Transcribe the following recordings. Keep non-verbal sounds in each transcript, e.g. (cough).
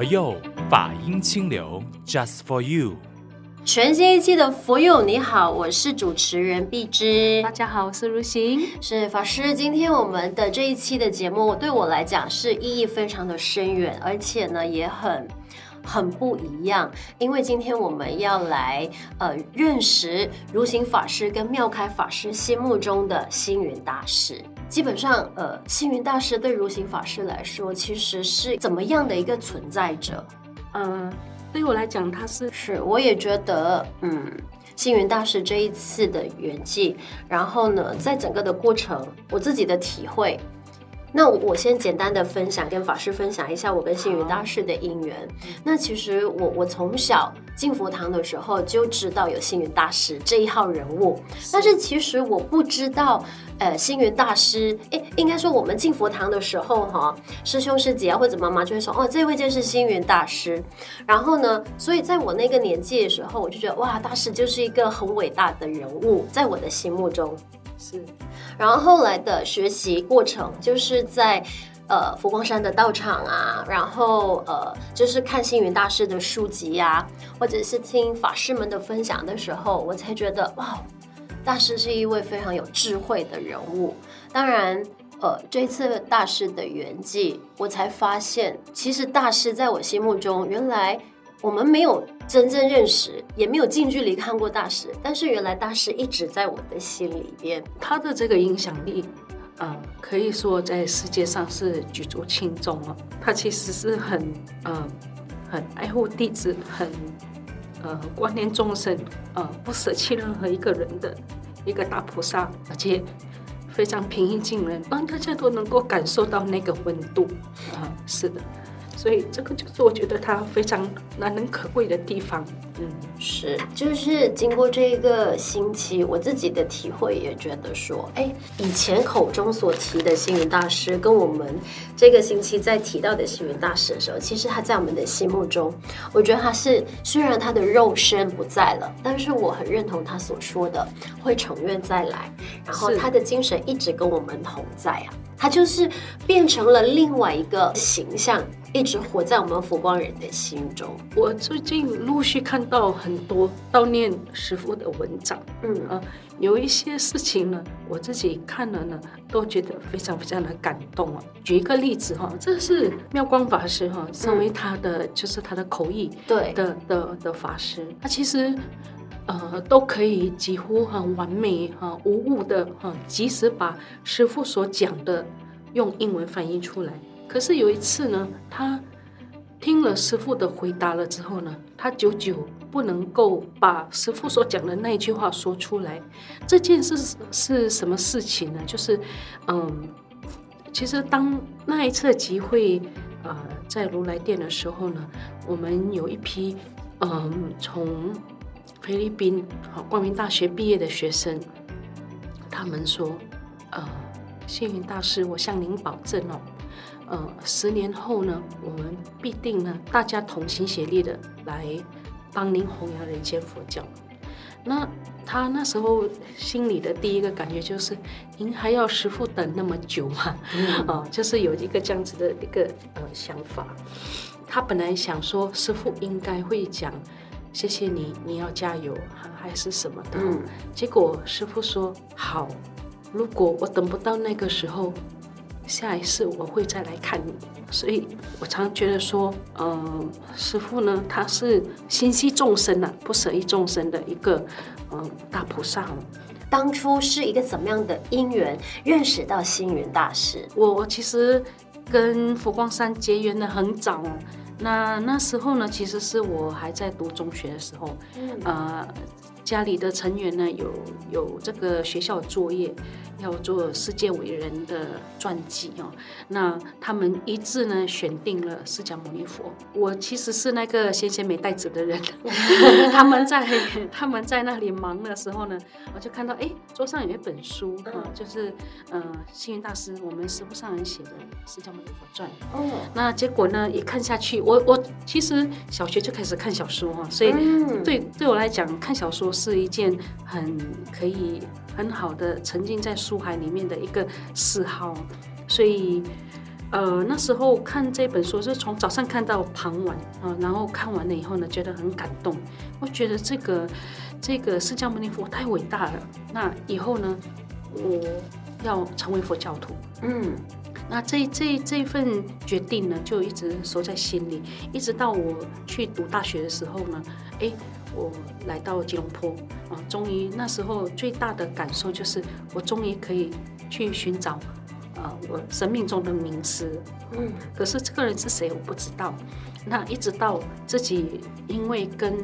佛佑法音清流，Just for you。全新一期的佛佑，你好，我是主持人碧芝。大家好，我是如行，是法师。今天我们的这一期的节目，对我来讲是意义非常的深远，而且呢，也很。很不一样，因为今天我们要来呃认识如行法师跟妙开法师心目中的星云大师。基本上，呃，星云大师对如行法师来说，其实是怎么样的一个存在者？呃，对我来讲，他是是，我也觉得，嗯，星云大师这一次的圆寂，然后呢，在整个的过程，我自己的体会。那我先简单的分享，跟法师分享一下我跟星云大师的因缘。那其实我我从小进佛堂的时候就知道有星云大师这一号人物，但是其实我不知道，呃，星云大师，诶，应该说我们进佛堂的时候，哈，师兄师姐啊或者妈妈就会说，哦，这位就是星云大师。然后呢，所以在我那个年纪的时候，我就觉得，哇，大师就是一个很伟大的人物，在我的心目中。是，然后后来的学习过程，就是在呃佛光山的道场啊，然后呃就是看星云大师的书籍呀、或者是听法师们的分享的时候，我才觉得哇，大师是一位非常有智慧的人物。当然，呃这次大师的圆寂，我才发现，其实大师在我心目中原来。我们没有真正认识，也没有近距离看过大师，但是原来大师一直在我的心里边。他的这个影响力，呃，可以说在世界上是举足轻重哦。他其实是很，呃，很爱护弟子，很，呃，观念众生，呃，不舍弃任何一个人的一个大菩萨，而且非常平易近人，让大家都能够感受到那个温度。啊、是的。所以这个就是我觉得它非常难能可贵的地方。嗯，是，就是经过这一个星期，我自己的体会也觉得说，哎，以前口中所提的星云大师，跟我们这个星期在提到的星云大师的时候，其实他在我们的心目中，我觉得他是虽然他的肉身不在了，但是我很认同他所说的会重愿再来，然后他的精神一直跟我们同在啊，他就是变成了另外一个形象。一直活在我们佛光人的心中。我最近陆续看到很多悼念师傅的文章，嗯。啊，有一些事情呢，我自己看了呢，都觉得非常非常的感动啊。举一个例子哈，这是妙光法师哈，身为他的、嗯、就是他的口译对。的的的法师，他其实呃都可以几乎很完美哈无误的哈，及时把师傅所讲的用英文翻译出来。可是有一次呢，他听了师傅的回答了之后呢，他久久不能够把师傅所讲的那一句话说出来。这件事是什么事情呢？就是，嗯，其实当那一次集会啊、在如来殿的时候呢，我们有一批嗯从菲律宾好光明大学毕业的学生，他们说，呃，星云大师，我向您保证哦。呃，十年后呢，我们必定呢，大家同心协力的来帮您弘扬人间佛教。那他那时候心里的第一个感觉就是，您还要师傅等那么久吗？啊、嗯 (laughs) 呃，就是有一个这样子的一个呃想法。他本来想说，师傅应该会讲，谢谢你，你要加油，还是什么的。嗯、结果师傅说，好，如果我等不到那个时候。下一次我会再来看你，所以我常觉得说，嗯、呃，师父呢，他是心系众生啊，不舍一众生的一个，嗯、呃，大菩萨。当初是一个怎么样的因缘认识到星云大师？我我其实跟佛光山结缘的很早，那那时候呢，其实是我还在读中学的时候，嗯、呃，家里的成员呢有有这个学校作业。要做世界伟人的传记哦，那他们一致呢选定了释迦牟尼佛。我其实是那个先贤没带子的人，(laughs) 他们在他们在那里忙的时候呢，我就看到哎，桌上有一本书啊，就是呃星云大师我们师父上人写的《释迦牟尼佛传》。哦，那结果呢一看下去，我我其实小学就开始看小说哈，所以对对我来讲看小说是一件很可以。很好的沉浸在书海里面的一个嗜好，所以呃，那时候看这本书是从早上看到傍晚啊，然后看完了以后呢，觉得很感动。我觉得这个这个释迦牟尼佛太伟大了。那以后呢，我要成为佛教徒。嗯，那这这这份决定呢，就一直收在心里，一直到我去读大学的时候呢，哎，我来到吉隆坡啊，终于那时候最大的感受就是，我终于可以去寻找。啊，我生命中的名师，嗯，可是这个人是谁我不知道。那一直到自己因为跟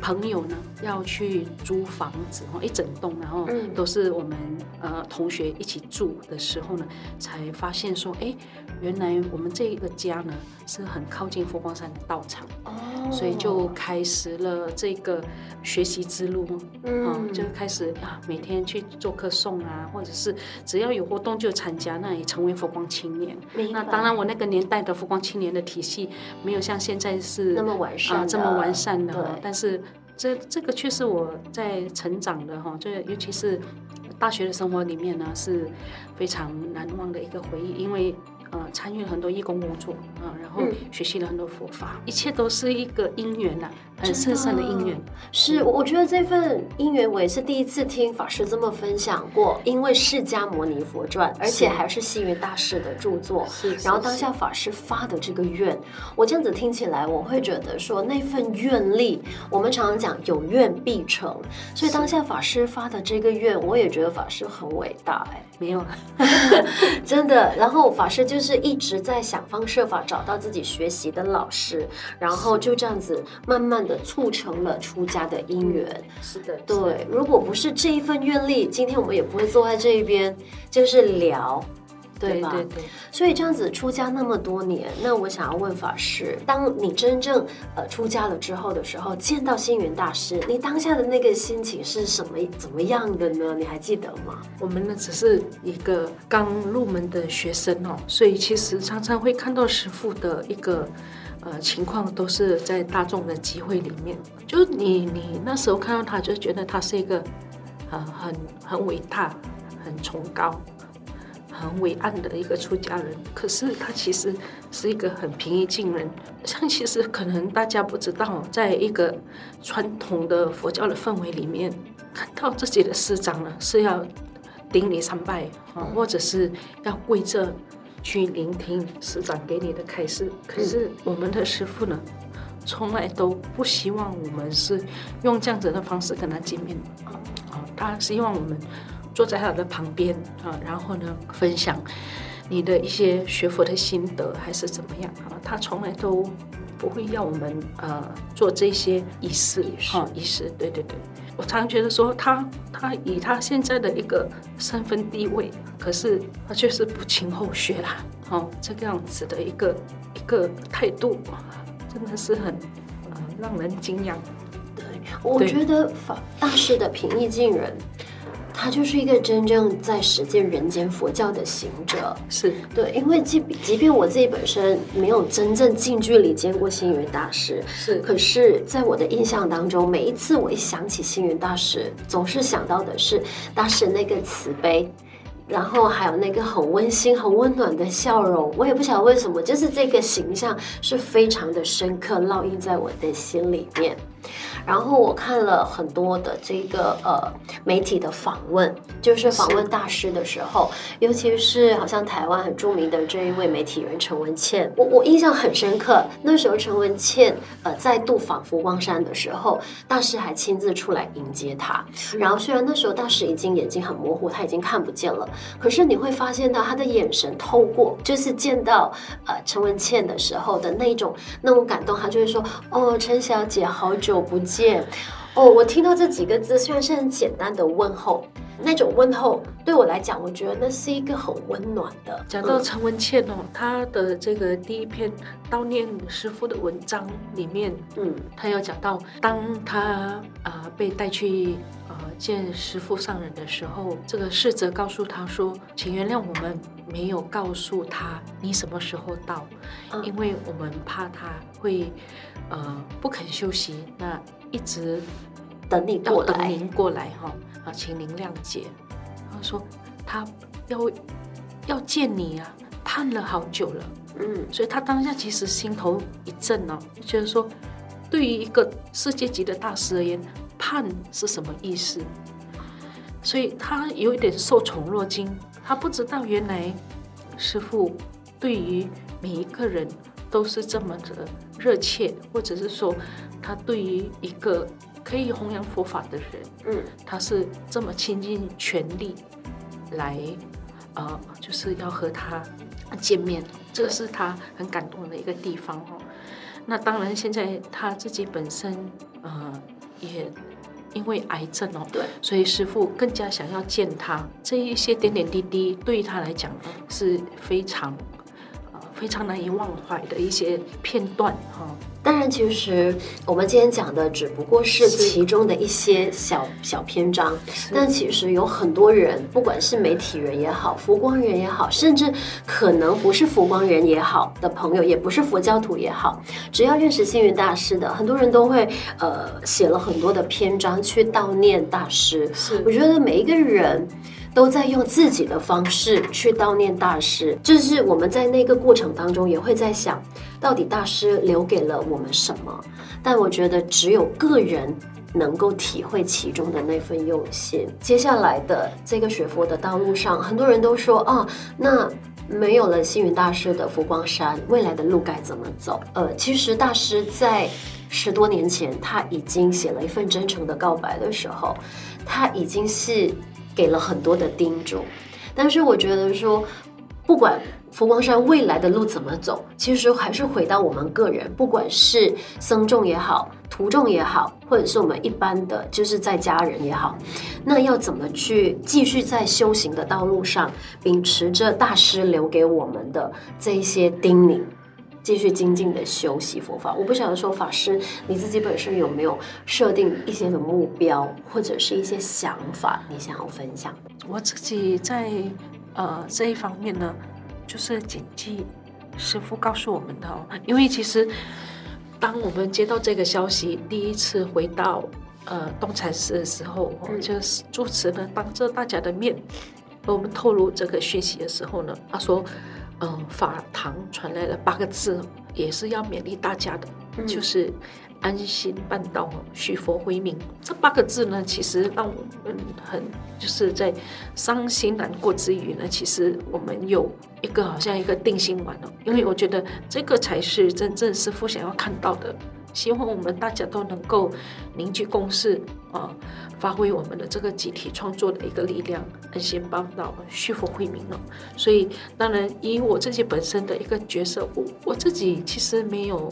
朋友呢要去租房子，哦，一整栋，然后都是我们呃同学一起住的时候呢，才发现说，哎，原来我们这一个家呢是很靠近佛光山的道场，哦，所以就开始了这个学习之路，嗯，就开始啊每天去做课诵啊，或者是只要有活动就参加，那也成为佛光青年。那当然我那个年代的佛光青年的体系没有像现在是那么完善啊，这么完善的，但是。这这个却是我在成长的哈，就尤其是大学的生活里面呢，是非常难忘的一个回忆，因为。呃，参与了很多义工工作啊，然后学习了很多佛法，嗯、一切都是一个因缘呐、啊，很深深的因缘。是，我觉得这份因缘，我也是第一次听法师这么分享过。因为《释迦牟尼佛传》，而且还是星云大师的著作，是。然后当下法师发的这个愿，我这样子听起来，我会觉得说那份愿力，我们常常讲有愿必成，所以当下法师发的这个愿，我也觉得法师很伟大哎。没有，(laughs) 真的。然后法师就是一直在想方设法找到自己学习的老师，然后就这样子慢慢的促成了出家的因缘。是的，对。如果不是这一份愿力，今天我们也不会坐在这一边，就是聊。对吧？对对对，所以这样子出家那么多年，那我想要问法师，当你真正呃出家了之后的时候，见到星云大师，你当下的那个心情是什么怎么样的呢？你还记得吗？我们呢只是一个刚入门的学生哦，所以其实常常会看到师傅的一个呃情况，都是在大众的集会里面，就你你那时候看到他，就觉得他是一个呃很很伟大、很崇高。很伟岸的一个出家人，可是他其实是一个很平易近人。像其实可能大家不知道，在一个传统的佛教的氛围里面，看到自己的师长呢是要顶礼三拜啊，或者是要跪着去聆听师长给你的开示。可是我们的师父呢，从来都不希望我们是用这样子的方式跟他见面啊，他希望我们。坐在他的旁边啊，然后呢，分享你的一些学佛的心得，还是怎么样啊？他从来都不会要我们呃做这些仪式哈，仪式。对对对，我常觉得说他他以他现在的一个身份地位，可是他却是不经后学啦，哦，这个样子的一个一个态度，真的是很呃让人敬仰。对，我觉得法大师的平易近人。他就是一个真正在实践人间佛教的行者，是对，因为即即便我自己本身没有真正近距离见过星云大师，是，可是在我的印象当中，每一次我一想起星云大师，总是想到的是大师那个慈悲，然后还有那个很温馨、很温暖的笑容。我也不晓得为什么，就是这个形象是非常的深刻，烙印在我的心里面。然后我看了很多的这个呃媒体的访问，就是访问大师的时候，尤其是好像台湾很著名的这一位媒体人陈文茜，我我印象很深刻。那时候陈文茜呃再度访佛光山的时候，大师还亲自出来迎接他。然后虽然那时候大师已经眼睛很模糊，他已经看不见了，可是你会发现到他的眼神透过，就是见到呃陈文茜的时候的那种那种感动，他就会说：“哦，陈小姐，好久不见。”见。哦，我听到这几个字，虽然是很简单的问候，那种问候对我来讲，我觉得那是一个很温暖的。讲到陈文茜哦，他的这个第一篇悼念师傅的文章里面，嗯，她有讲到，当她啊、呃、被带去呃见师傅上人的时候，这个侍者告诉他说：“请原谅我们没有告诉他你什么时候到，嗯、因为我们怕他会呃不肯休息。”那一直等你过来，等您过来哈啊，请您谅解。他说他要要见你啊，盼了好久了，嗯，所以他当下其实心头一震哦，就是说，对于一个世界级的大师而言，盼是什么意思？所以他有一点受宠若惊，他不知道原来师傅对于每一个人都是这么的热切，或者是说，他对于一个可以弘扬佛法的人，嗯，他是这么倾尽全力来，呃，就是要和他见面，这个是他很感动的一个地方哦。那当然，现在他自己本身，呃，也。因为癌症哦，对，所以师傅更加想要见他。这一些点点滴滴，对于他来讲是非常，呃，非常难以忘怀的一些片段哈。当然，其实我们今天讲的只不过是其中的一些小小篇章，但其实有很多人，不管是媒体人也好，佛光人也好，甚至可能不是佛光人也好的朋友，也不是佛教徒也好，只要认识星云大师的，很多人都会呃写了很多的篇章去悼念大师。是，我觉得每一个人。都在用自己的方式去悼念大师，就是我们在那个过程当中也会在想，到底大师留给了我们什么？但我觉得只有个人能够体会其中的那份用心。接下来的这个学佛的道路上，很多人都说啊，那没有了星云大师的佛光山，未来的路该怎么走？呃，其实大师在十多年前他已经写了一份真诚的告白的时候，他已经是。给了很多的叮嘱，但是我觉得说，不管佛光山未来的路怎么走，其实还是回到我们个人，不管是僧众也好，徒众也好，或者是我们一般的就是在家人也好，那要怎么去继续在修行的道路上，秉持着大师留给我们的这一些叮咛。继续精进的修习佛法，我不晓得说法师你自己本身有没有设定一些的目标或者是一些想法，你想要分享？我自己在呃这一方面呢，就是谨记师傅告诉我们的哦，因为其实当我们接到这个消息，第一次回到呃东禅寺的时候，嗯、就是住持呢当着大家的面和我们透露这个讯息的时候呢，他说。嗯，法堂传来了八个字，也是要勉励大家的，嗯、就是安心办道，续佛慧命。这八个字呢，其实让我们很就是在伤心难过之余呢，其实我们有一个好像一个定心丸哦，因为我觉得这个才是真正师父想要看到的。希望我们大家都能够凝聚共识啊，发挥我们的这个集体创作的一个力量，安心办道，续佛慧命了。所以，当然以我自己本身的一个角色，我我自己其实没有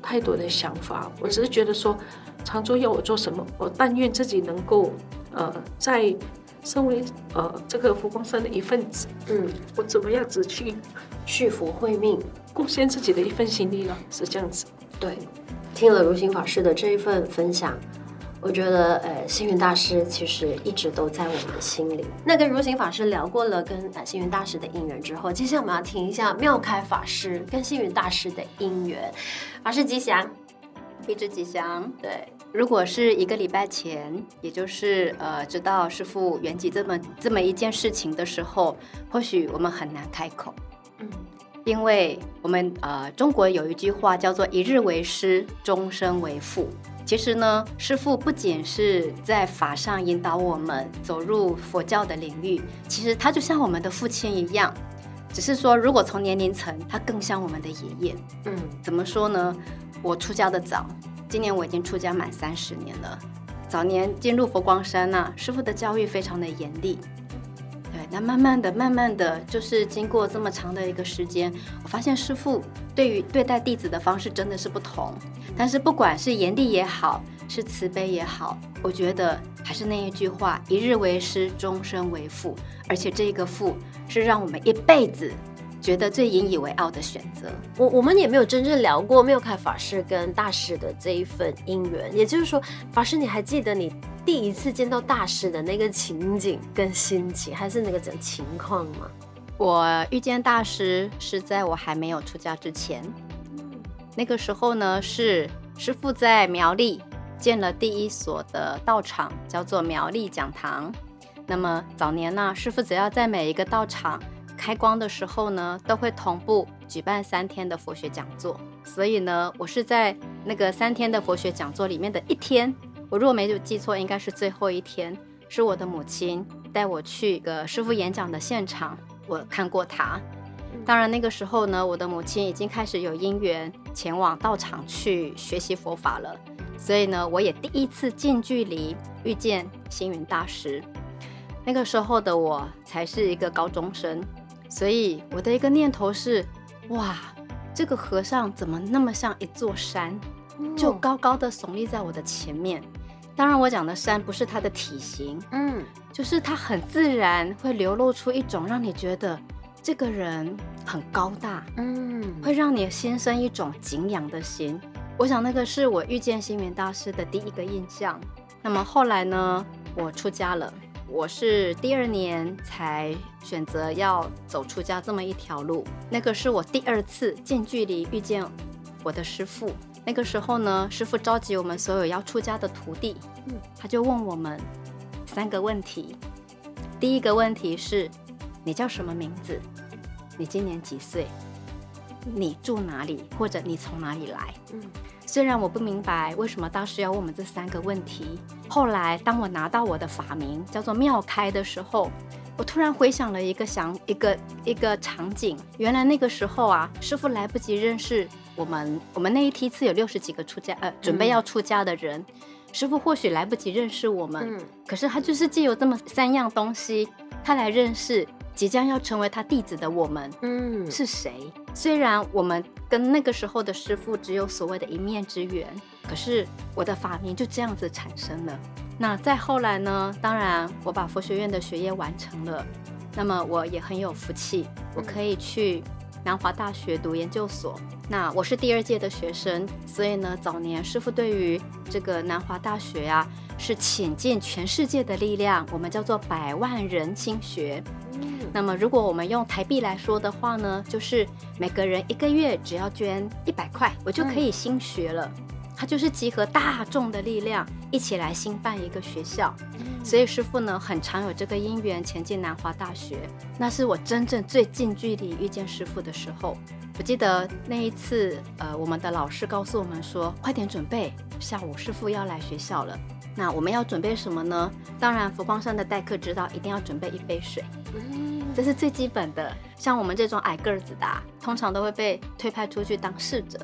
太多的想法，我只是觉得说，常州要我做什么，我但愿自己能够呃，在身为呃这个佛光山的一份子，嗯，我怎么样子去续佛慧命，贡献自己的一份心力了，是这样子，对。听了如行法师的这一份分享，我觉得，呃，星云大师其实一直都在我们心里。那跟如行法师聊过了跟呃星云大师的因缘之后，接下来我们要听一下妙开法师跟星云大师的因缘。法师吉祥，一直吉祥。对，如果是一个礼拜前，也就是呃，知道师父圆寂这么这么一件事情的时候，或许我们很难开口。嗯。因为我们呃，中国有一句话叫做“一日为师，终身为父”。其实呢，师父不仅是在法上引导我们走入佛教的领域，其实他就像我们的父亲一样。只是说，如果从年龄层，他更像我们的爷爷。嗯，怎么说呢？我出家的早，今年我已经出家满三十年了。早年进入佛光山呐、啊，师傅的教育非常的严厉。那慢慢的、慢慢的就是经过这么长的一个时间，我发现师傅对于对待弟子的方式真的是不同。但是不管是严厉也好，是慈悲也好，我觉得还是那一句话：一日为师，终身为父。而且这个父是让我们一辈子觉得最引以为傲的选择。我我们也没有真正聊过妙开法师跟大师的这一份因缘，也就是说，法师你还记得你？第一次见到大师的那个情景跟心情，还是那个整情况吗？我遇见大师是在我还没有出家之前，那个时候呢，是师父在苗栗建了第一所的道场，叫做苗栗讲堂。那么早年呢，师父只要在每一个道场开光的时候呢，都会同步举办三天的佛学讲座。所以呢，我是在那个三天的佛学讲座里面的一天，我如果没有记错，应该是最后一天，是我的母亲带我去一个师傅演讲的现场，我看过他。当然那个时候呢，我的母亲已经开始有因缘前往道场去学习佛法了，所以呢，我也第一次近距离遇见星云大师。那个时候的我才是一个高中生，所以我的一个念头是：哇，这个和尚怎么那么像一座山，就高高的耸立在我的前面。当然，我讲的山不是他的体型，嗯，就是他很自然会流露出一种让你觉得这个人很高大，嗯，会让你心生一种敬仰的心。我想那个是我遇见星云大师的第一个印象。那么后来呢，我出家了。我是第二年才选择要走出家这么一条路，那个是我第二次近距离遇见我的师傅。那个时候呢，师傅召集我们所有要出家的徒弟，嗯，他就问我们三个问题。第一个问题是：你叫什么名字？你今年几岁？你住哪里？或者你从哪里来？嗯。虽然我不明白为什么大师要问我们这三个问题，后来当我拿到我的法名叫做妙开的时候，我突然回想了一个想一个一个场景。原来那个时候啊，师傅来不及认识我们，我们那一梯次有六十几个出家呃准备要出家的人，嗯、师傅或许来不及认识我们，嗯、可是他就是借由这么三样东西，他来认识即将要成为他弟子的我们，嗯，是谁？虽然我们跟那个时候的师傅只有所谓的一面之缘，可是我的法名就这样子产生了。那再后来呢？当然，我把佛学院的学业完成了，那么我也很有福气，我可以去南华大学读研究所。那我是第二届的学生，所以呢，早年师傅对于这个南华大学呀、啊，是倾尽全世界的力量，我们叫做百万人心学。那么，如果我们用台币来说的话呢，就是每个人一个月只要捐一百块，我就可以新学了。他就是集合大众的力量，一起来兴办一个学校。所以师傅呢，很常有这个因缘前进南华大学。那是我真正最近距离遇见师傅的时候。我记得那一次，呃，我们的老师告诉我们说，快点准备，下午师傅要来学校了。那我们要准备什么呢？当然，佛光山的代课知道，一定要准备一杯水。这是最基本的，像我们这种矮个子的啊，通常都会被推派出去当侍者。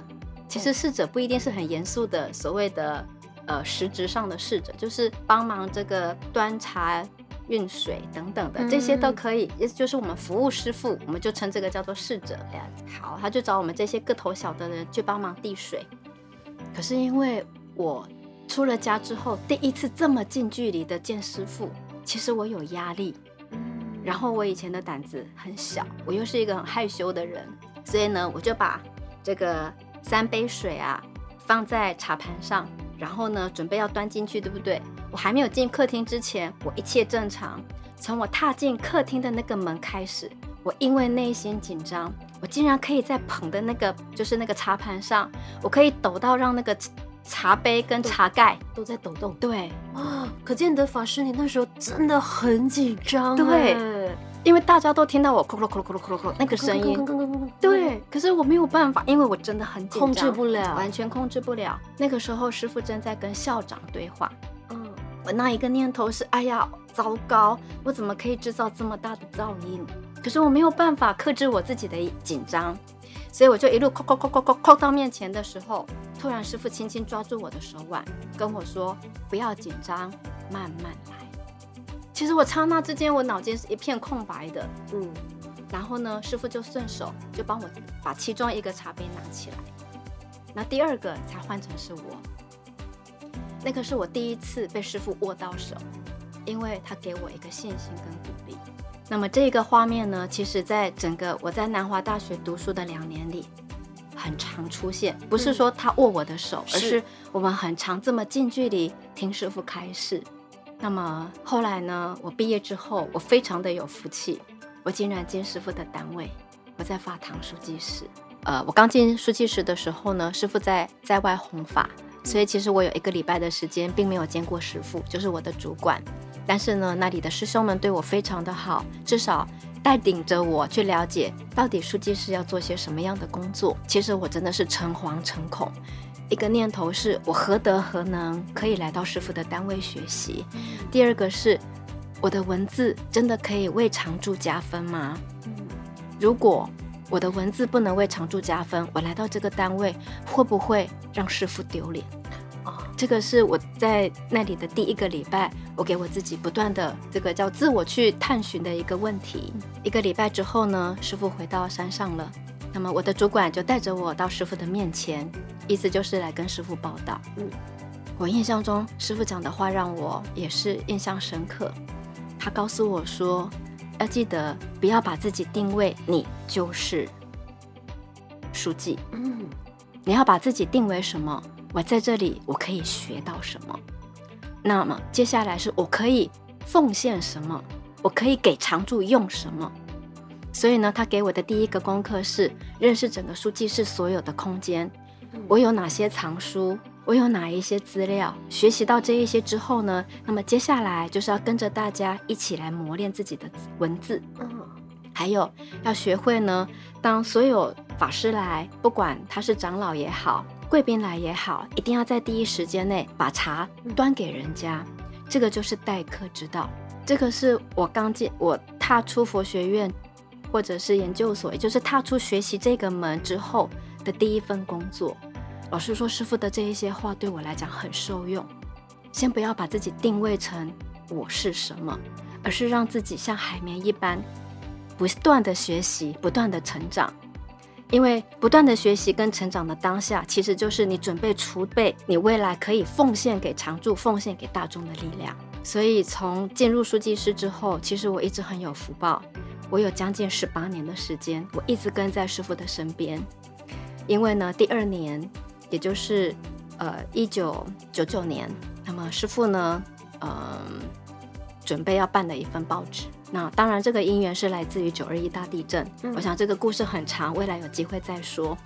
其实侍者不一定是很严肃的，所谓的呃实质上的侍者，就是帮忙这个端茶、运水等等的，这些都可以。也就是我们服务师傅，我们就称这个叫做侍者。好，他就找我们这些个头小的人去帮忙递水。可是因为我出了家之后，第一次这么近距离的见师傅，其实我有压力。然后我以前的胆子很小，我又是一个很害羞的人，所以呢，我就把这个三杯水啊放在茶盘上，然后呢，准备要端进去，对不对？我还没有进客厅之前，我一切正常。从我踏进客厅的那个门开始，我因为内心紧张，我竟然可以在捧的那个就是那个茶盘上，我可以抖到让那个。茶杯跟茶盖都，在抖动，对啊，可见得法师你那时候真的很紧张，对，因为大家都听到我咕噜咕噜咕噜咕噜咕噜那个声音，对，可是我没有办法，因为我真的很紧张，控制不了，完全控制不了。那个时候师傅正在跟校长对话，嗯，我那一个念头是，哎呀，糟糕，我怎么可以制造这么大的噪音？可是我没有办法克制我自己的紧张。所以我就一路叩叩叩叩叩叩到面前的时候，突然师傅轻轻抓住我的手腕，跟我说：“不要紧张，慢慢来。”其实我刹那之间，我脑筋是一片空白的。嗯，然后呢，师傅就顺手就帮我把其中一个茶杯拿起来，那第二个才换成是我。那个是我第一次被师傅握到手，因为他给我一个信心跟鼓励。那么这个画面呢，其实在整个我在南华大学读书的两年里，很常出现。不是说他握我的手，嗯、而是我们很常这么近距离听师傅开示。那么后来呢，我毕业之后，我非常的有福气，我竟然进师傅的单位，我在法堂书记室。呃，我刚进书记室的时候呢，师傅在在外弘法，所以其实我有一个礼拜的时间并没有见过师傅，就是我的主管。但是呢，那里的师兄们对我非常的好，至少带领着我去了解到底书记是要做些什么样的工作。其实我真的是诚惶诚恐，一个念头是我何德何能可以来到师傅的单位学习？第二个是我的文字真的可以为常驻加分吗？如果我的文字不能为常驻加分，我来到这个单位会不会让师傅丢脸？这个是我在那里的第一个礼拜，我给我自己不断的这个叫自我去探寻的一个问题。一个礼拜之后呢，师傅回到山上了，那么我的主管就带着我到师傅的面前，意思就是来跟师傅报到。嗯，我印象中师傅讲的话让我也是印象深刻。他告诉我说，要记得不要把自己定位你就是书记。嗯，你要把自己定为什么？我在这里，我可以学到什么？那么接下来是我可以奉献什么？我可以给常住用什么？所以呢，他给我的第一个功课是认识整个书记室所有的空间，我有哪些藏书，我有哪一些资料。学习到这一些之后呢，那么接下来就是要跟着大家一起来磨练自己的文字。嗯，还有要学会呢，当所有法师来，不管他是长老也好。贵宾来也好，一定要在第一时间内把茶端给人家，这个就是待客之道。这个是我刚进，我踏出佛学院或者是研究所，也就是踏出学习这个门之后的第一份工作。老师说，师傅的这一些话对我来讲很受用。先不要把自己定位成我是什么，而是让自己像海绵一般，不断的学习，不断的成长。因为不断的学习跟成长的当下，其实就是你准备储备你未来可以奉献给常驻、奉献给大众的力量。所以从进入书记室之后，其实我一直很有福报，我有将近十八年的时间，我一直跟在师傅的身边。因为呢，第二年，也就是呃一九九九年，那么师傅呢，嗯、准备要办的一份报纸。那当然，这个因缘是来自于九二一大地震。嗯。我想这个故事很长，未来有机会再说。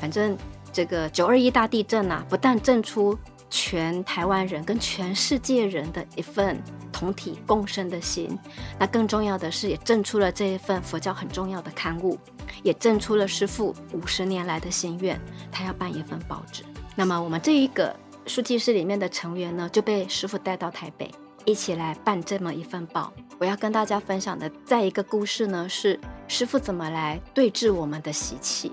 反正这个九二一大地震啊，不但震出全台湾人跟全世界人的一份同体共生的心，那更重要的是，也震出了这一份佛教很重要的刊物，也震出了师父五十年来的心愿，他要办一份报纸。那么我们这一个书记室里面的成员呢，就被师父带到台北。一起来办这么一份报。我要跟大家分享的再一个故事呢，是师傅怎么来对治我们的习气。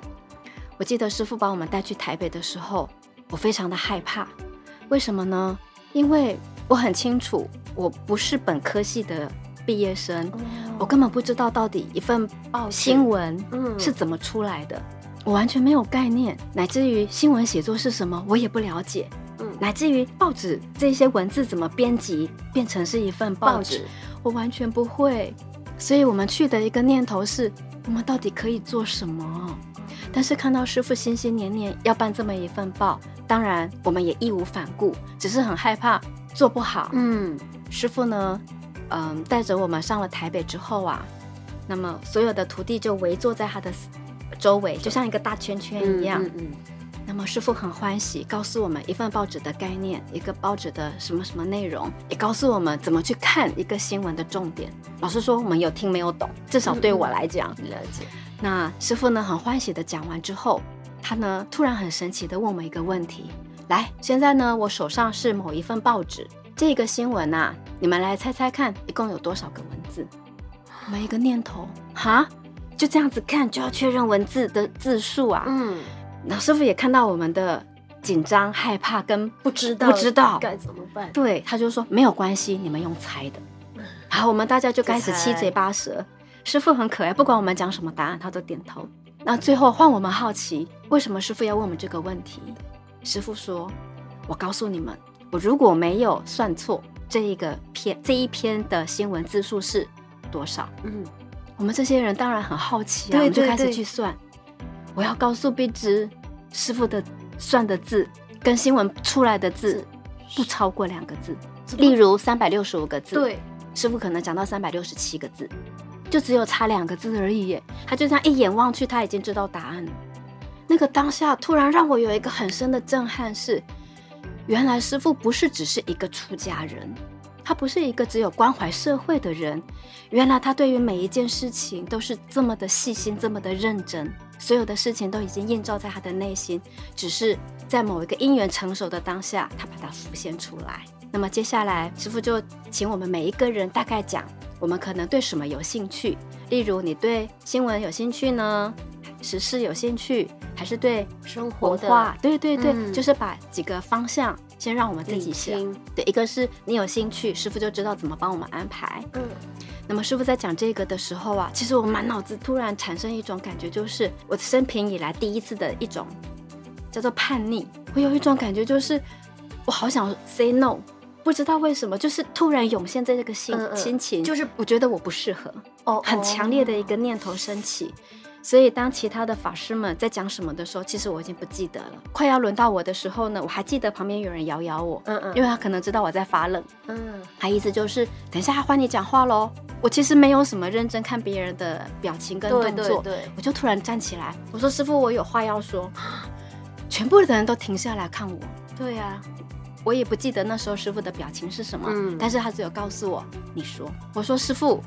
我记得师傅把我们带去台北的时候，我非常的害怕。为什么呢？因为我很清楚，我不是本科系的毕业生，我根本不知道到底一份报新闻是怎么出来的，我完全没有概念，乃至于新闻写作是什么，我也不了解。乃至于报纸这些文字怎么编辑变成是一份报纸，报纸我完全不会。所以我们去的一个念头是，我们到底可以做什么？但是看到师傅心心念念要办这么一份报，当然我们也义无反顾，只是很害怕做不好。嗯，师傅呢，嗯，带着我们上了台北之后啊，那么所有的徒弟就围坐在他的周围，就像一个大圈圈一样。嗯嗯嗯那么师傅很欢喜，告诉我们一份报纸的概念，一个报纸的什么什么内容，也告诉我们怎么去看一个新闻的重点。老实说，我们有听没有懂，至少对我来讲，嗯、了解。那师傅呢，很欢喜的讲完之后，他呢突然很神奇的问我们一个问题：来，现在呢我手上是某一份报纸，这个新闻啊，你们来猜猜看，一共有多少个文字？每一个念头，哈，就这样子看就要确认文字的字数啊？嗯。那师傅也看到我们的紧张、害怕跟不知道，不知道该怎么办。对，他就说没有关系，你们用猜的。(laughs) 然后我们大家就开始七嘴八舌。师傅很可爱，不管我们讲什么答案，他都点头。那最后换我们好奇，为什么师傅要问我们这个问题？师傅说：“我告诉你们，我如果没有算错，这一个篇这一篇的新闻字数是多少？”嗯，我们这些人当然很好奇啊，对对对，我们就开始去算。我要告诉碧芝，师傅的算的字跟新闻出来的字不超过两个字。例如三百六十五个字，对，师傅可能讲到三百六十七个字，就只有差两个字而已耶。他就这样一眼望去，他已经知道答案了。那个当下突然让我有一个很深的震撼是，原来师傅不是只是一个出家人，他不是一个只有关怀社会的人，原来他对于每一件事情都是这么的细心，这么的认真，所有的事情都已经映照在他的内心，只是在某一个因缘成熟的当下，他把它浮现出来。那么接下来，师傅就请我们每一个人大概讲，我们可能对什么有兴趣，例如你对新闻有兴趣呢？时事有兴趣，还是对生活的？对对对，嗯、就是把几个方向先让我们自己想。对，一个是你有兴趣，师傅就知道怎么帮我们安排。嗯，那么师傅在讲这个的时候啊，其实我满脑子突然产生一种感觉，就是我生平以来第一次的一种叫做叛逆。我有一种感觉，就是我好想 say no，不知道为什么，就是突然涌现在这个心、嗯嗯、心情，就是我觉得我不适合，哦，很强烈的一个念头升起。所以，当其他的法师们在讲什么的时候，其实我已经不记得了。快要轮到我的时候呢，我还记得旁边有人摇摇我，嗯嗯，因为他可能知道我在发愣，嗯，他意思就是等一下换你讲话喽。我其实没有什么认真看别人的表情跟动作，对对对，我就突然站起来，我说：“师傅，我有话要说。(gasps) ”全部的人都停下来看我。对呀，我也不记得那时候师傅的表情是什么，嗯，但是他只有告诉我：“你说。”我说：“师父。”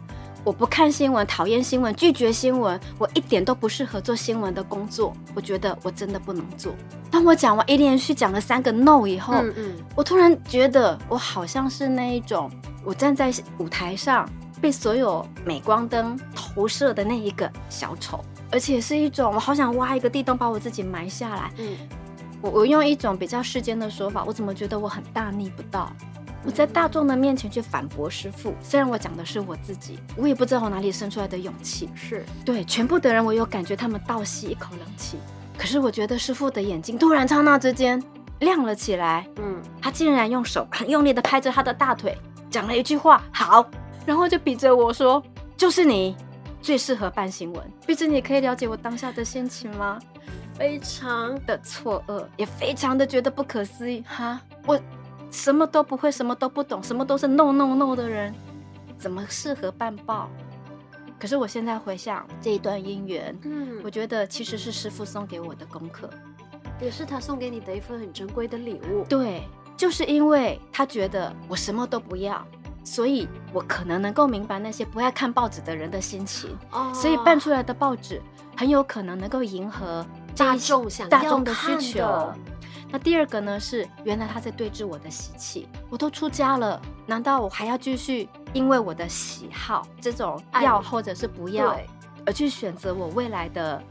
我不看新闻，讨厌新闻，拒绝新闻，我一点都不适合做新闻的工作。我觉得我真的不能做。当我讲完一连续讲了三个 no 以后，嗯嗯，我突然觉得我好像是那一种，我站在舞台上被所有镁光灯投射的那一个小丑，而且是一种我好想挖一个地洞把我自己埋下来。嗯，我我用一种比较世间的说法，我怎么觉得我很大逆不道？我在大众的面前去反驳师傅，虽然我讲的是我自己，我也不知道我哪里生出来的勇气。是对全部的人，我有感觉他们倒吸一口冷气。可是我觉得师傅的眼睛突然刹那之间亮了起来，嗯，他竟然用手很用力的拍着他的大腿，讲了一句话：“好。”然后就比着我说：“就是你最适合办新闻。”毕竟你可以了解我当下的心情吗？非常的错愕，也非常的觉得不可思议。哈，我。什么都不会，什么都不懂，什么都是 no no no 的人，怎么适合办报？可是我现在回想这一段姻缘，嗯，我觉得其实是师傅送给我的功课，也是他送给你的一份很珍贵的礼物。对，就是因为他觉得我什么都不要，所以我可能能够明白那些不爱看报纸的人的心情，哦，所以办出来的报纸很有可能能够迎合大众想大众的需求。那第二个呢，是原来他在对峙我的习气。我都出家了，难道我还要继续因为我的喜好这种要或者是不要，而去选择我未来的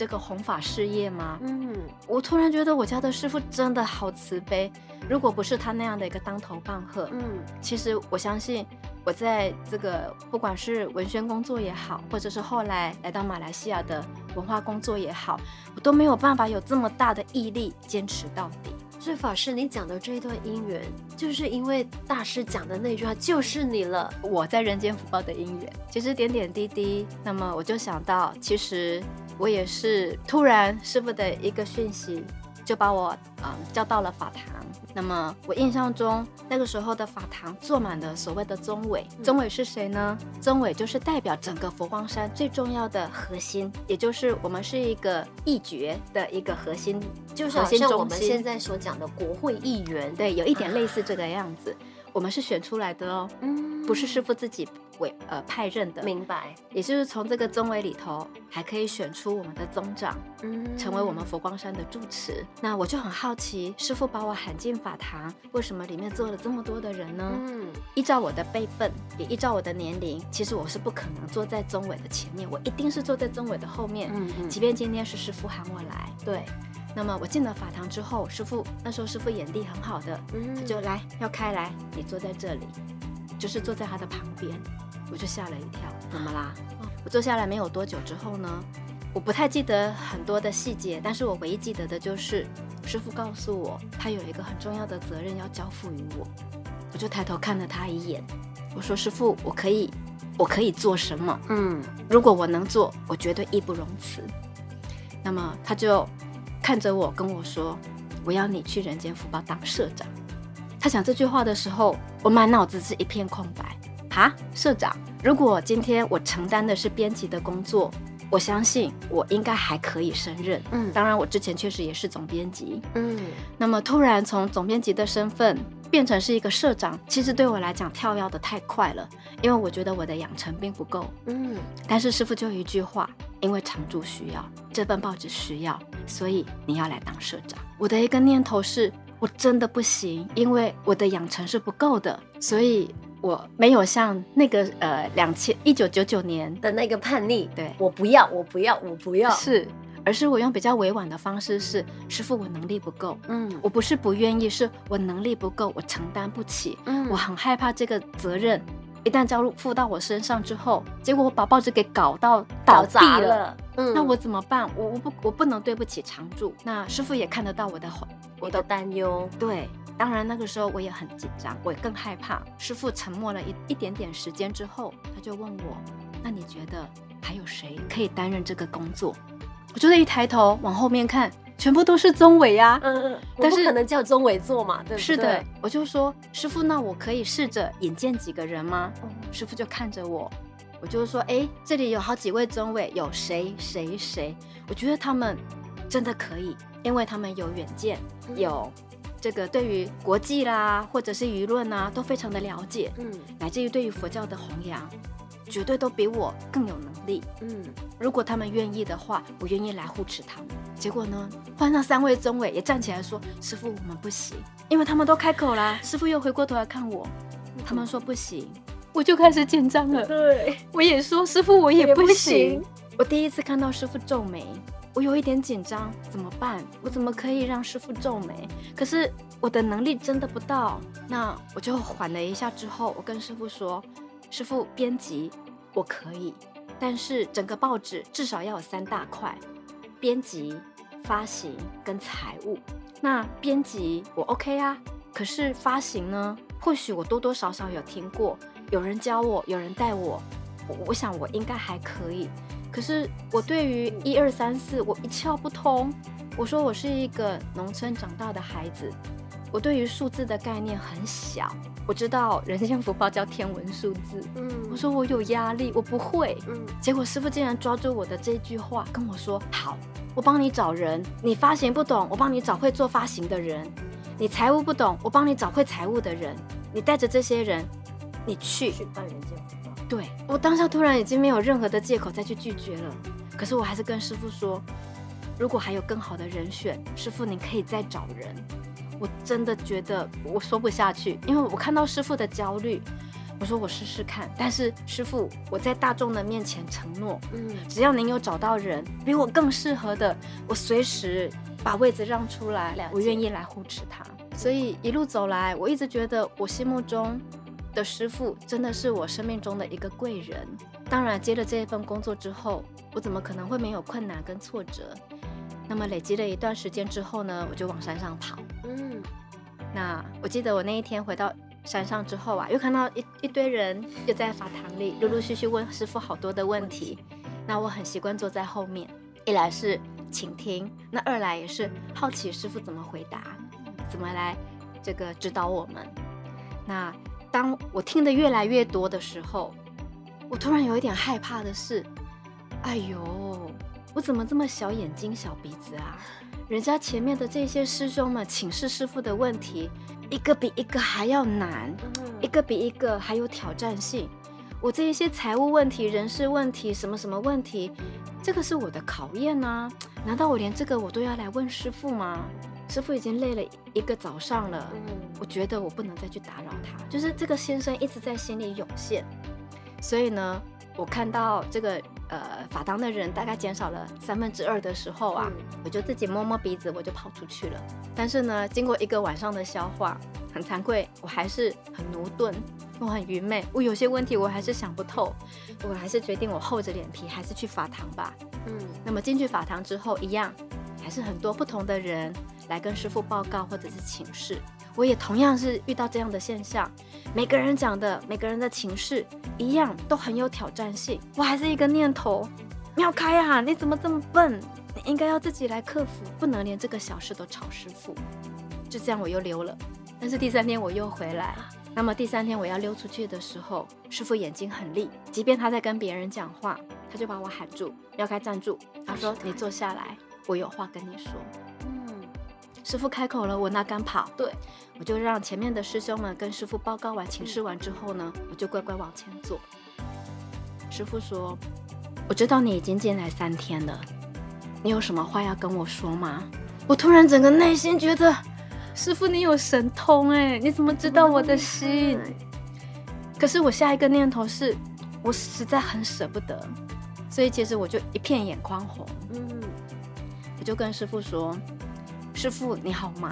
这个弘法事业吗？嗯，我突然觉得我家的师傅真的好慈悲。如果不是他那样的一个当头棒喝，嗯，其实我相信。我在这个不管是文宣工作也好，或者是后来来到马来西亚的文化工作也好，我都没有办法有这么大的毅力坚持到底。所以法师，你讲的这一段姻缘，就是因为大师讲的那句话，就是你了。我在人间福报的姻缘，其实点点滴滴，那么我就想到，其实我也是突然师傅的一个讯息。就把我嗯叫到了法堂。那么我印象中那个时候的法堂坐满了所谓的宗委。宗委是谁呢？宗委就是代表整个佛光山最重要的核心，也就是我们是一个议决的一个核心，就是好像我们现在所讲的国会议员。对，有一点类似这个样子。我们是选出来的哦，嗯，不是师傅自己委呃派任的，明白？也就是从这个宗委里头，还可以选出我们的宗长，嗯，成为我们佛光山的住持。那我就很好奇，师傅把我喊进法堂，为什么里面坐了这么多的人呢？嗯，依照我的辈分，也依照我的年龄，其实我是不可能坐在宗委的前面，我一定是坐在宗委的后面。嗯嗯，即便今天是师傅喊我来，对。那么我进了法堂之后，师傅那时候师傅眼力很好的，嗯，他就来要开来，你坐在这里，就是坐在他的旁边，我就吓了一跳，怎么啦？我坐下来没有多久之后呢，我不太记得很多的细节，但是我唯一记得的就是师傅告诉我，他有一个很重要的责任要交付于我，我就抬头看了他一眼，我说师傅，我可以，我可以做什么？嗯，如果我能做，我绝对义不容辞。那么他就。看着我跟我说：“我要你去人间福报当社长。”他讲这句话的时候，我满脑子是一片空白。哈，社长，如果今天我承担的是编辑的工作，我相信我应该还可以胜任。嗯，当然我之前确实也是总编辑。嗯，那么突然从总编辑的身份变成是一个社长，其实对我来讲跳跃的太快了，因为我觉得我的养成并不够。嗯，但是师傅就一句话，因为常驻需要，这份报纸需要，所以你要来当社长。我的一个念头是，我真的不行，因为我的养成是不够的，所以。我没有像那个呃两千一九九九年的那个叛逆，对，我不要，我不要，我不要，是，而是我用比较委婉的方式是，师傅，我能力不够，嗯，我不是不愿意，是我能力不够，我承担不起，嗯，我很害怕这个责任一旦交入付到我身上之后，结果我把报纸给搞到倒闭了，了，嗯，那我怎么办？我我不我不能对不起常驻，那师傅也看得到我的我的担忧，对。当然，那个时候我也很紧张，我也更害怕。师傅沉默了一一点点时间之后，他就问我：“那你觉得还有谁可以担任这个工作？”我就一抬头往后面看，全部都是宗纬呀。嗯嗯，但是可能叫宗纬做嘛，对不对？是的，我就说：“师傅，那我可以试着引荐几个人吗？”嗯，师傅就看着我，我就说：“哎，这里有好几位宗伟，有谁谁谁？我觉得他们真的可以，因为他们有远见，有。”这个对于国际啦，或者是舆论啊，都非常的了解，嗯，乃至于对于佛教的弘扬，绝对都比我更有能力，嗯。如果他们愿意的话，我愿意来护持他们。结果呢，换上三位中委也站起来说：“师傅，我们不行，因为他们都开口了。”师傅又回过头来看我，他们说不行，我就开始紧张了。(laughs) 对，我也说：“师傅，我也不行。”我第一次看到师傅皱眉。我有一点紧张，怎么办？我怎么可以让师傅皱眉？可是我的能力真的不到。那我就缓了一下之后，我跟师傅说：“师父，编辑我可以，但是整个报纸至少要有三大块：编辑、发行跟财务。那编辑我 OK 啊，可是发行呢？或许我多多少少有听过，有人教我，有人带我，我，我想我应该还可以。”可是我对于一二三四我一窍不通。我说我是一个农村长大的孩子，我对于数字的概念很小。我知道人间福报叫天文数字。嗯，我说我有压力，我不会。嗯，结果师傅竟然抓住我的这句话跟我说：“好，我帮你找人。你发行不懂，我帮你找会做发行的人；你财务不懂，我帮你找会财务的人。你带着这些人，你去去办人间福报。”对，我当下突然已经没有任何的借口再去拒绝了，可是我还是跟师傅说，如果还有更好的人选，师傅你可以再找人。我真的觉得我说不下去，因为我看到师傅的焦虑，我说我试试看。但是师傅，我在大众的面前承诺，嗯，只要您有找到人比我更适合的，我随时把位子让出来，我愿意来护持他。所以一路走来，我一直觉得我心目中。的师傅真的是我生命中的一个贵人。当然，接了这一份工作之后，我怎么可能会没有困难跟挫折？那么累积了一段时间之后呢，我就往山上跑。嗯，那我记得我那一天回到山上之后啊，又看到一一堆人又在法堂里陆陆续续问师傅好多的问题。那我很习惯坐在后面，一来是倾听，那二来也是好奇师傅怎么回答，怎么来这个指导我们。那。当我听得越来越多的时候，我突然有一点害怕的是，哎呦，我怎么这么小眼睛、小鼻子啊？人家前面的这些师兄们请示师傅的问题，一个比一个还要难，一个比一个还有挑战性。我这一些财务问题、人事问题、什么什么问题，这个是我的考验啊！难道我连这个我都要来问师傅吗？师傅已经累了一个早上了，嗯，我觉得我不能再去打扰他。就是这个先生一直在心里涌现，所以呢，我看到这个呃法堂的人大概减少了三分之二的时候啊，嗯，我就自己摸摸鼻子，我就跑出去了。但是呢，经过一个晚上的消化，很惭愧，我还是很駑钝，我很愚昧，我有些问题我还是想不透，我还是决定我厚着脸皮还是去法堂吧。嗯，那么进去法堂之后，一样还是很多不同的人。来跟师傅报告或者是请示，我也同样是遇到这样的现象。每个人讲的，每个人的情绪一样，都很有挑战性。我还是一个念头，妙开啊，你怎么这么笨？你应该要自己来克服，不能连这个小事都吵师傅。就这样，我又溜了。但是第三天我又回来，那么第三天我要溜出去的时候，师傅眼睛很利，即便他在跟别人讲话，他就把我喊住，要开站住。他说：“你坐下来，我有话跟你说。”嗯，师傅开口了，我哪敢跑？对，我就让前面的师兄们跟师傅报告完请示完之后呢，我就乖乖往前坐。师傅说：“我知道你已经进来三天了，你有什么话要跟我说吗？”我突然整个内心觉得。师傅，你有神通哎！你怎么知道我的心？可是我下一个念头是，我实在很舍不得，所以其实我就一片眼眶红。嗯，我就跟师傅说：“师傅你好忙，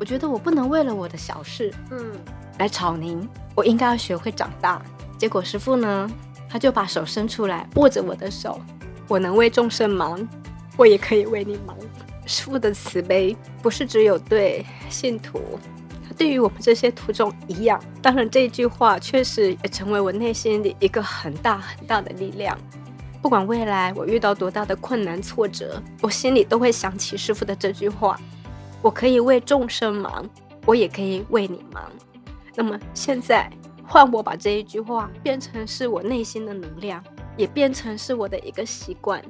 我觉得我不能为了我的小事，嗯，来吵您。我应该要学会长大。”结果师傅呢，他就把手伸出来握着我的手，我能为众生忙，我也可以为你忙。师傅的慈悲不是只有对信徒，他对于我们这些徒众一样。当然，这一句话确实也成为我内心里一个很大很大的力量。不管未来我遇到多大的困难挫折，我心里都会想起师傅的这句话：我可以为众生忙，我也可以为你忙。那么现在换我把这一句话变成是我内心的能量，也变成是我的一个习惯。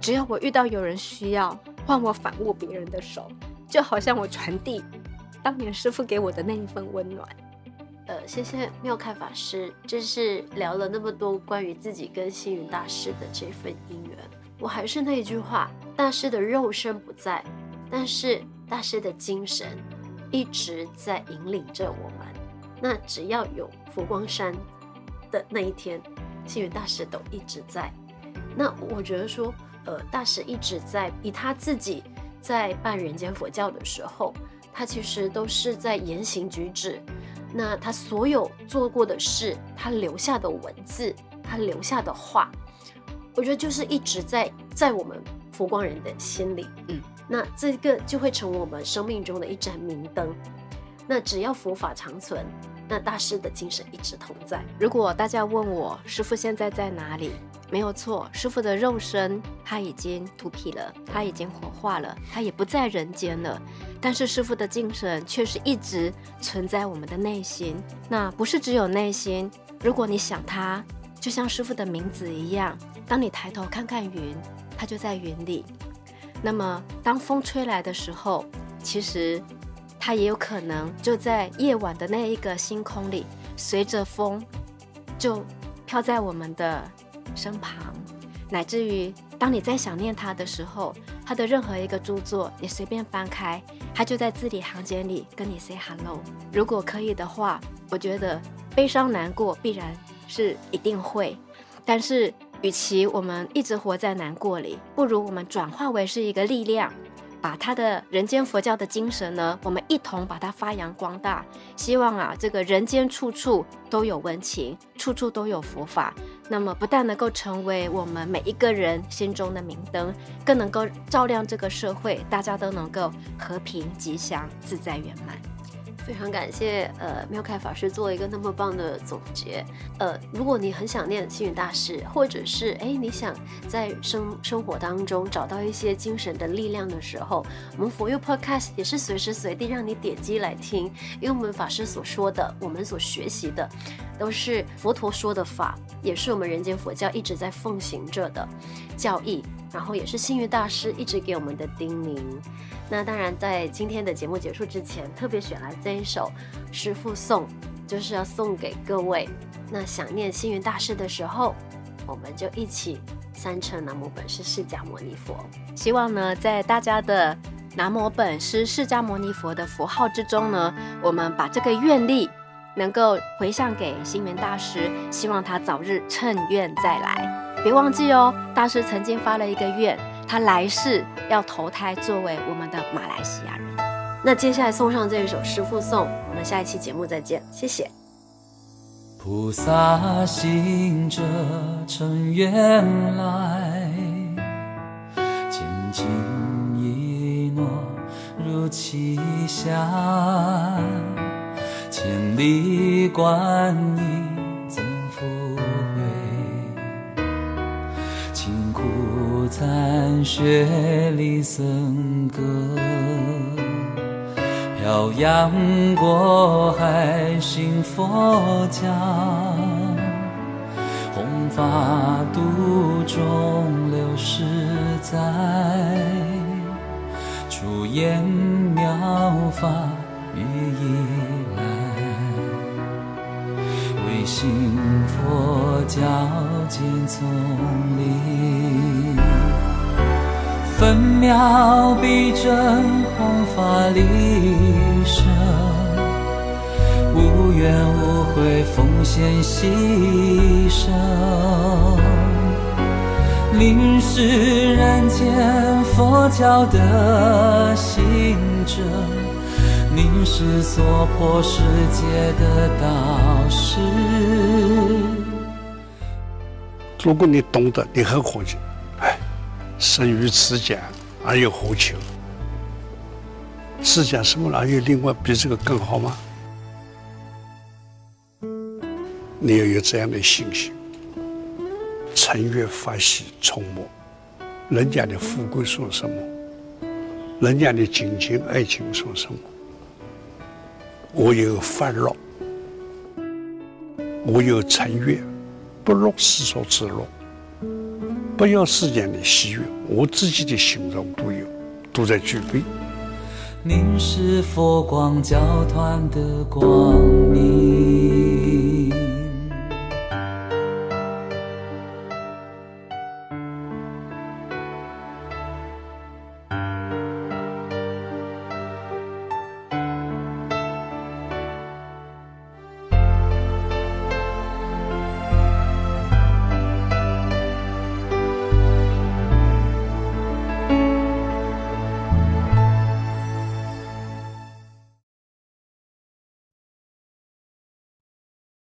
只要我遇到有人需要，换我反握别人的手，就好像我传递当年师傅给我的那一份温暖。呃，谢谢妙开法师，就是聊了那么多关于自己跟星云大师的这份因缘。我还是那一句话，大师的肉身不在，但是大师的精神一直在引领着我们。那只要有佛光山的那一天，星云大师都一直在。那我觉得说。呃，大师一直在以他自己在办人间佛教的时候，他其实都是在言行举止，那他所有做过的事，他留下的文字，他留下的话，我觉得就是一直在在我们佛光人的心里，嗯，那这个就会成为我们生命中的一盏明灯。那只要佛法长存，那大师的精神一直同在。如果大家问我师傅现在在哪里？没有错，师傅的肉身他已经荼毗了，他已经火化了，他也不在人间了。但是师傅的精神却是一直存在我们的内心。那不是只有内心，如果你想他，就像师傅的名字一样，当你抬头看看云，他就在云里。那么当风吹来的时候，其实它也有可能就在夜晚的那一个星空里，随着风就飘在我们的。身旁，乃至于当你在想念他的时候，他的任何一个著作，你随便翻开，他就在字里行间里跟你 say hello。如果可以的话，我觉得悲伤难过必然是一定会，但是与其我们一直活在难过里，不如我们转化为是一个力量。把他的人间佛教的精神呢，我们一同把它发扬光大。希望啊，这个人间处处都有温情，处处都有佛法。那么，不但能够成为我们每一个人心中的明灯，更能够照亮这个社会，大家都能够和平、吉祥、自在、圆满。非常感谢，呃，妙凯法师做一个那么棒的总结。呃，如果你很想念星云大师，或者是哎，你想在生生活当中找到一些精神的力量的时候，我们佛佑 Podcast 也是随时随地让你点击来听，因为我们法师所说的，我们所学习的，都是佛陀说的法，也是我们人间佛教一直在奉行着的教义。然后也是星云大师一直给我们的叮咛。那当然，在今天的节目结束之前，特别选来这一首师父颂，就是要送给各位。那想念星云大师的时候，我们就一起三称南无本师释迦牟尼佛。希望呢，在大家的南无本师释迦牟尼佛的佛号之中呢，我们把这个愿力能够回向给星云大师，希望他早日乘愿再来。别忘记哦，大师曾经发了一个愿，他来世要投胎作为我们的马来西亚人。那接下来送上这一首师父颂，我们下一期节目再见，谢谢。菩萨行者乘愿来，千金一诺如期下，千里观音。参学礼僧歌，漂洋过海信佛教，弘法度众六十载，出言妙法语以为信佛教建丛林，分秒必争弘法利生，无怨无悔奉献牺牲，令世人间佛教的心证，你是娑婆世界的导师。如果你懂得，你很活着。哎，生于此间，而又何求？世间什么哪有另外比这个更好吗？你要有这样的信心。尘缘法喜充没，人家的富贵算什么？人家的金钱爱情算什么？我有烦恼，我有尘缘，不落世俗之乐，不要世间的喜悦，我自己的心中都有，都在具备。您是佛光教团的光明。